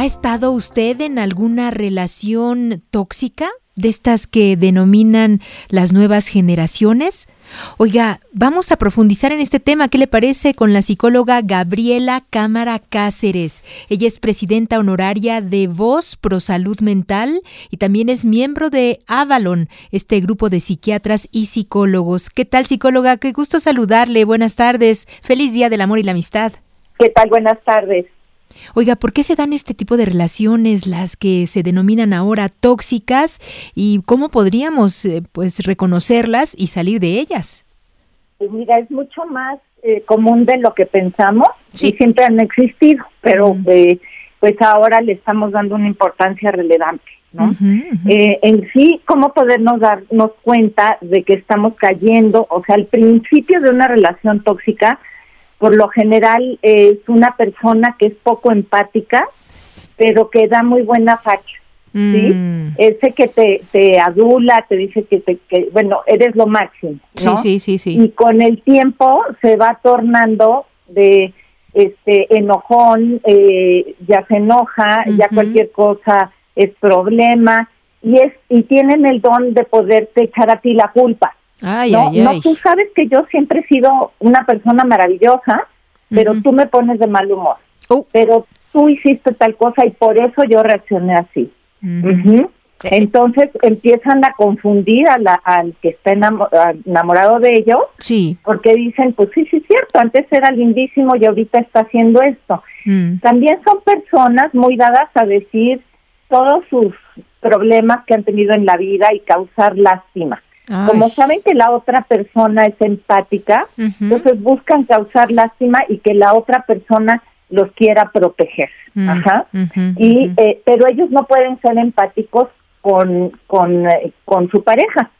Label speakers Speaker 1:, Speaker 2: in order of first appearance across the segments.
Speaker 1: ¿Ha estado usted en alguna relación tóxica de estas que denominan las nuevas generaciones? Oiga, vamos a profundizar en este tema. ¿Qué le parece con la psicóloga Gabriela Cámara Cáceres? Ella es presidenta honoraria de Voz Pro Salud Mental y también es miembro de Avalon, este grupo de psiquiatras y psicólogos. ¿Qué tal, psicóloga? Qué gusto saludarle. Buenas tardes. Feliz Día del Amor y la Amistad.
Speaker 2: ¿Qué tal? Buenas tardes.
Speaker 1: Oiga, ¿por qué se dan este tipo de relaciones, las que se denominan ahora tóxicas, y cómo podríamos eh, pues reconocerlas y salir de ellas?
Speaker 2: Pues mira, es mucho más eh, común de lo que pensamos y siempre han existido, pero eh, pues ahora le estamos dando una importancia relevante. ¿no? en sí, ¿cómo podernos darnos cuenta de que estamos cayendo? O sea, al principio de una relación tóxica, por lo general es una persona que es poco empática, pero que da muy buena facha. ¿sí? Mm. Ese que te, te adula, te dice que, te, que, bueno, eres lo máximo, ¿no?
Speaker 1: Sí, sí, sí,
Speaker 2: Y con el tiempo se va tornando de este enojón, eh, ya se enoja, ya cualquier cosa es problema y es y tienen el don de poderte echar a ti la culpa.
Speaker 1: Ay,
Speaker 2: no,
Speaker 1: ay,
Speaker 2: no, tú sabes que yo siempre he sido una persona maravillosa, pero tú me pones de mal humor.
Speaker 1: Oh.
Speaker 2: Pero tú hiciste tal cosa y por eso yo reaccioné así. Entonces empiezan a confundir a la, al que está enamorado de ellos,
Speaker 1: Sí.
Speaker 2: porque dicen, pues sí, sí es cierto, antes era lindísimo y ahorita está haciendo esto.
Speaker 1: Mm.
Speaker 2: También son personas muy dadas a decir todos sus problemas que han tenido en la vida y causar lástima.
Speaker 1: Ay.
Speaker 2: Como saben que la otra persona es empática, entonces buscan causar lástima y que la otra persona los quiera proteger.
Speaker 1: Mm,
Speaker 2: Ajá. Y eh, pero ellos no pueden ser empáticos con con, eh, con su pareja.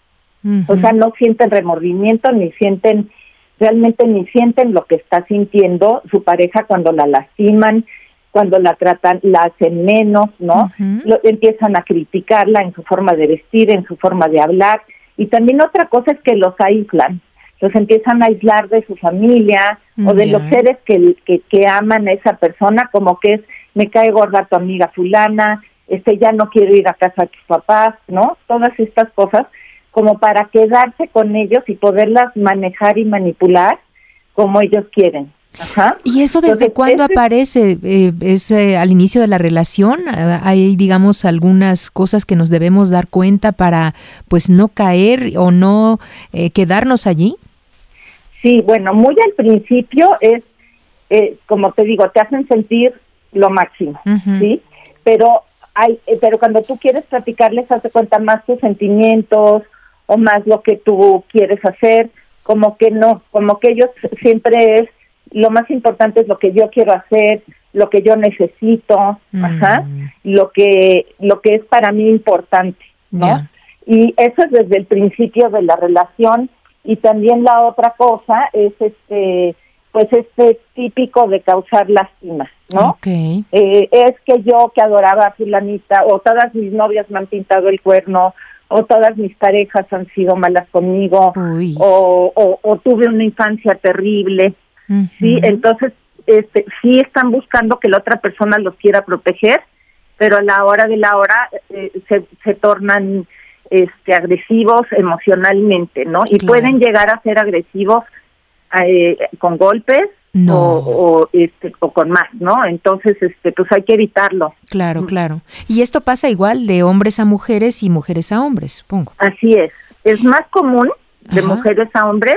Speaker 2: O sea, no sienten remordimiento ni sienten realmente ni sienten lo que está sintiendo su pareja cuando la lastiman, cuando la tratan, la hacen menos, ¿no? Lo- empiezan a criticarla en su forma de vestir, en su forma de hablar. Y también otra cosa es que los aíslan, los empiezan a aislar de su familia o de los seres que, que, que aman a esa persona, como que es, me cae gorda tu amiga fulana, este ya no quiero ir a casa de tus papás, ¿no? Todas estas cosas como para quedarse con ellos y poderlas manejar y manipular como ellos quieren. Ajá.
Speaker 1: ¿Y eso desde
Speaker 2: Entonces,
Speaker 1: cuándo aparece? Eh, ¿Es eh, al inicio de la relación? Eh, ¿Hay, digamos, algunas cosas que nos debemos dar cuenta para, pues, no caer o no eh, quedarnos allí?
Speaker 2: Sí, bueno, muy al principio es, eh, como te digo, te hacen sentir lo máximo. ¿sí? Pero hay, eh, pero cuando tú quieres platicarles, hace cuenta más tus sentimientos o más lo que tú quieres hacer, como que no, como que ellos siempre es, lo más importante es lo que yo quiero hacer, lo que yo necesito,
Speaker 1: Mm.
Speaker 2: ajá, lo que, lo que es para mí importante, ¿no? Y eso es desde el principio de la relación y también la otra cosa es este pues este típico de causar lástima, ¿no?
Speaker 1: Ok.
Speaker 2: Eh, es que yo que adoraba a fulanita o todas mis novias me han pintado el cuerno o todas mis parejas han sido malas conmigo
Speaker 1: Uy.
Speaker 2: o, o, o tuve una infancia terrible, ¿sí? Entonces, este, sí están buscando que la otra persona los quiera proteger, pero a la hora de la hora eh, se, se tornan este, agresivos emocionalmente, ¿no? Y
Speaker 1: Claro.
Speaker 2: pueden llegar a ser agresivos eh, con golpes
Speaker 1: No.
Speaker 2: o, o, este, o con más, ¿no? Entonces, este, pues hay que evitarlo.
Speaker 1: Claro, claro. Y esto pasa igual de hombres a mujeres y mujeres a hombres, supongo.
Speaker 2: Así es. Es más común de
Speaker 1: Ajá.
Speaker 2: mujeres a hombres,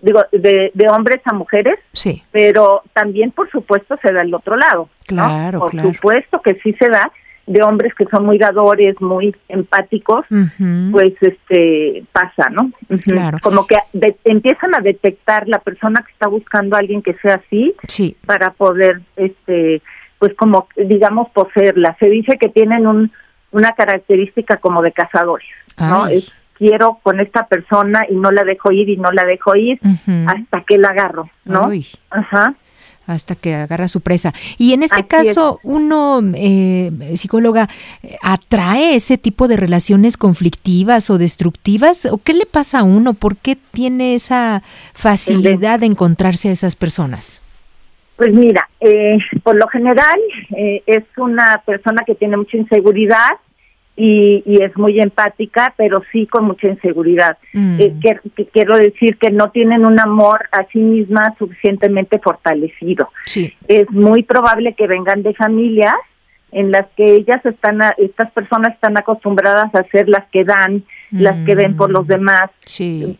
Speaker 2: digo, de, de hombres a mujeres,
Speaker 1: Sí.
Speaker 2: pero también por supuesto se da el otro lado. ¿no?
Speaker 1: Claro,
Speaker 2: Por
Speaker 1: claro.
Speaker 2: supuesto que sí se da de hombres que son muy dadores, muy empáticos, pues este pasa, ¿no?
Speaker 1: Claro.
Speaker 2: Como que de- empiezan a detectar la persona que está buscando a alguien que sea así
Speaker 1: Sí.
Speaker 2: para poder este pues como digamos poseerla. Se dice que tienen un una característica como de cazadores, ¿no? Es quiero con esta persona y no la dejo ir y no la dejo ir hasta que la agarro, ¿no?
Speaker 1: Uy.
Speaker 2: Ajá.
Speaker 1: hasta que agarra su presa. Y en este
Speaker 2: Así
Speaker 1: caso, uno, eh, psicóloga, atrae ese tipo de relaciones conflictivas o destructivas. ¿O qué le pasa a uno? ¿Por qué tiene esa facilidad de encontrarse a esas personas?
Speaker 2: Pues mira, eh, por lo general eh, es una persona que tiene mucha inseguridad y, y, es muy empática, pero sí con mucha inseguridad. Mm. Eh, que, quiero decir que no tienen un amor a sí misma suficientemente fortalecido.
Speaker 1: Sí.
Speaker 2: Es muy probable que vengan de familias en las que ellas están, estas personas están acostumbradas a ser las que dan, las que ven por los mm, demás.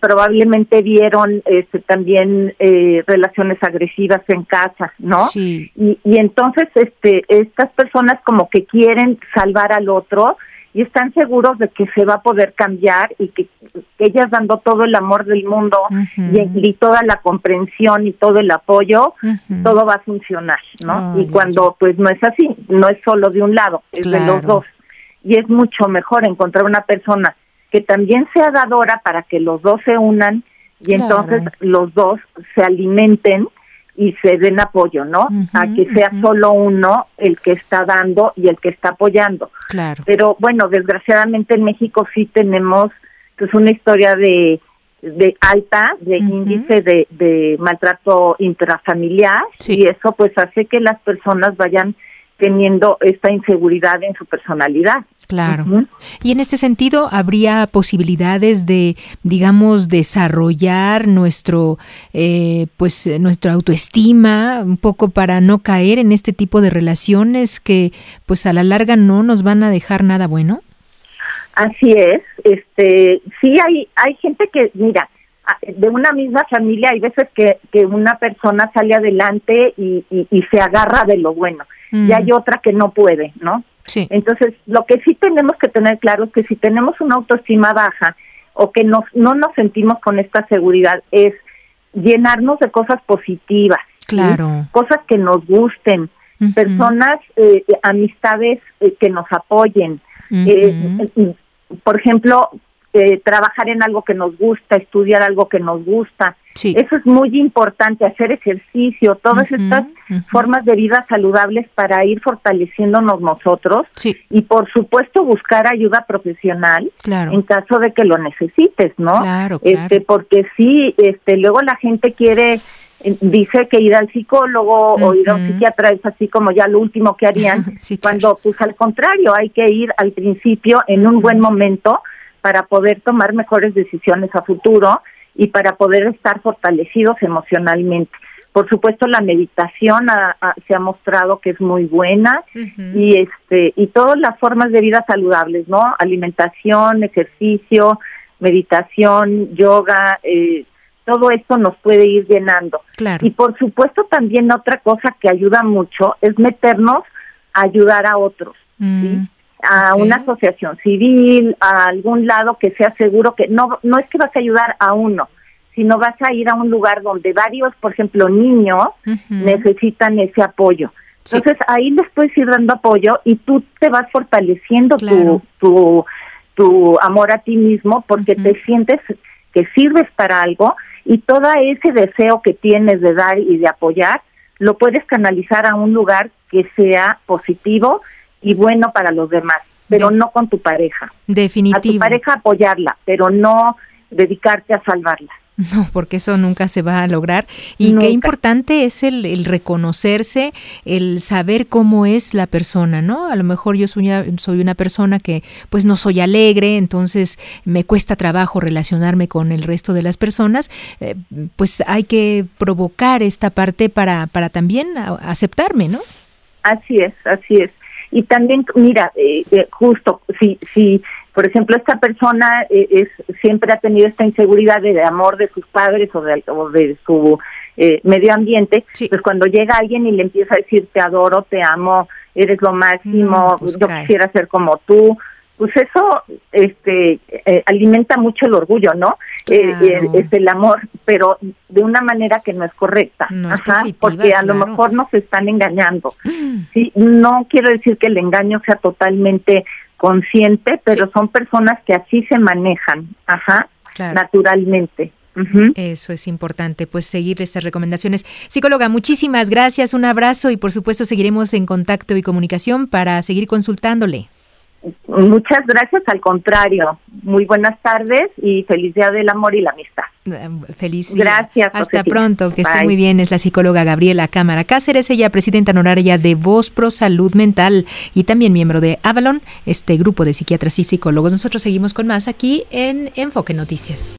Speaker 2: Probablemente vieron este, también eh, relaciones agresivas en casa, ¿no?
Speaker 1: Sí.
Speaker 2: Y, y entonces este, estas personas como que quieren salvar al otro y están seguros de que se va a poder cambiar y que, ellas dando todo el amor del mundo y, toda la comprensión y todo el apoyo, todo va a funcionar, ¿no? y cuando pues no es así, no es solo de un lado, es de los dos. Y es mucho mejor encontrar una persona que también sea dadora para que los dos se unan y entonces los dos se alimenten y se den apoyo, ¿no? a que sea solo uno el que está dando y el que está apoyando.
Speaker 1: Claro.
Speaker 2: Pero bueno, desgraciadamente en México sí tenemos pues una historia de de alta de índice de, de maltrato intrafamiliar y eso pues hace que las personas vayan teniendo esta inseguridad en su personalidad.
Speaker 1: Claro. Y en este sentido, ¿habría posibilidades de, digamos, desarrollar nuestro, eh, pues, nuestra autoestima un poco para no caer en este tipo de relaciones que, pues, a la larga no nos van a dejar nada bueno?
Speaker 2: Así es. Este, sí hay, hay gente que, mira, de una misma familia hay veces que, que una persona sale adelante y, y se agarra de lo bueno y hay otra que no puede, ¿no?
Speaker 1: Sí.
Speaker 2: Entonces, lo que sí tenemos que tener claro es que si tenemos una autoestima baja o que nos, no nos sentimos con esta seguridad, es llenarnos de cosas positivas.
Speaker 1: Claro.
Speaker 2: Cosas que nos gusten, personas, eh, amistades eh, que nos apoyen. eh, por ejemplo, eh, trabajar en algo que nos gusta, estudiar algo que nos gusta. Eso es muy importante, hacer ejercicio, todas estas formas de vida saludables para ir fortaleciéndonos nosotros y por supuesto buscar ayuda profesional en caso de que lo necesites, ¿no? Este, porque sí, este, luego la gente quiere eh, dice que ir al psicólogo o ir a un psiquiatra es así como ya lo último que harían, cuando pues al contrario, hay que ir al principio en un buen momento para poder tomar mejores decisiones a futuro y para poder estar fortalecidos emocionalmente. Por supuesto, la meditación se ha mostrado que es muy buena y este y todas las formas de vida saludables, ¿no? Alimentación, ejercicio, meditación, yoga, eh, todo esto nos puede ir llenando. Y por supuesto también otra cosa que ayuda mucho es meternos a ayudar a otros. ¿sí? A una asociación civil, a algún lado que sea seguro que no no es que vas a ayudar a uno, sino vas a ir a un lugar donde varios, por ejemplo, niños necesitan ese apoyo. Entonces ahí les puedes ir dando apoyo y tú te vas fortaleciendo tu, tu, tu amor a ti mismo porque te sientes que sirves para algo y todo ese deseo que tienes de dar y de apoyar lo puedes canalizar a un lugar que sea positivo y bueno para los demás, pero no con tu pareja.
Speaker 1: Definitivo.
Speaker 2: A tu pareja apoyarla, pero no dedicarte a salvarla.
Speaker 1: No, porque eso nunca se va a lograr. Y qué importante es el, el, reconocerse, el saber cómo es la persona, ¿no? A lo mejor yo soy una, soy una persona que pues no soy alegre, entonces me cuesta trabajo relacionarme con el resto de las personas. Eh, pues hay que provocar esta parte para, para también aceptarme, ¿no?
Speaker 2: Así es, así es. Y también, mira, eh, eh, justo, si, si, por ejemplo, esta persona eh, es siempre ha tenido esta inseguridad de, amor de sus padres o de, o de su medio ambiente, pues cuando llega alguien y le empieza a decir te adoro, te amo, eres lo máximo, pues yo quisiera ser como tú, pues eso este eh, alimenta mucho el orgullo, ¿no? Eh, eh, es el amor, pero de una manera que no es correcta,
Speaker 1: no
Speaker 2: porque a lo mejor nos están engañando. Mm. Sí, no quiero decir que el engaño sea totalmente consciente, pero son personas que así se manejan, ajá, naturalmente.
Speaker 1: Eso es importante, pues seguir estas recomendaciones. Psicóloga, muchísimas gracias, un abrazo y por supuesto seguiremos en contacto y comunicación para seguir consultándole.
Speaker 2: Muchas gracias, al contrario. Muy buenas tardes y feliz día del amor y la amistad.
Speaker 1: Feliz
Speaker 2: Gracias.
Speaker 1: Hasta pronto, que esté muy bien. Es la psicóloga Gabriela Cámara Cáceres, ella presidenta honoraria de Voz Pro Salud Mental y también miembro de Avalon, este grupo de psiquiatras y psicólogos. Nosotros seguimos con más aquí en Enfoque Noticias.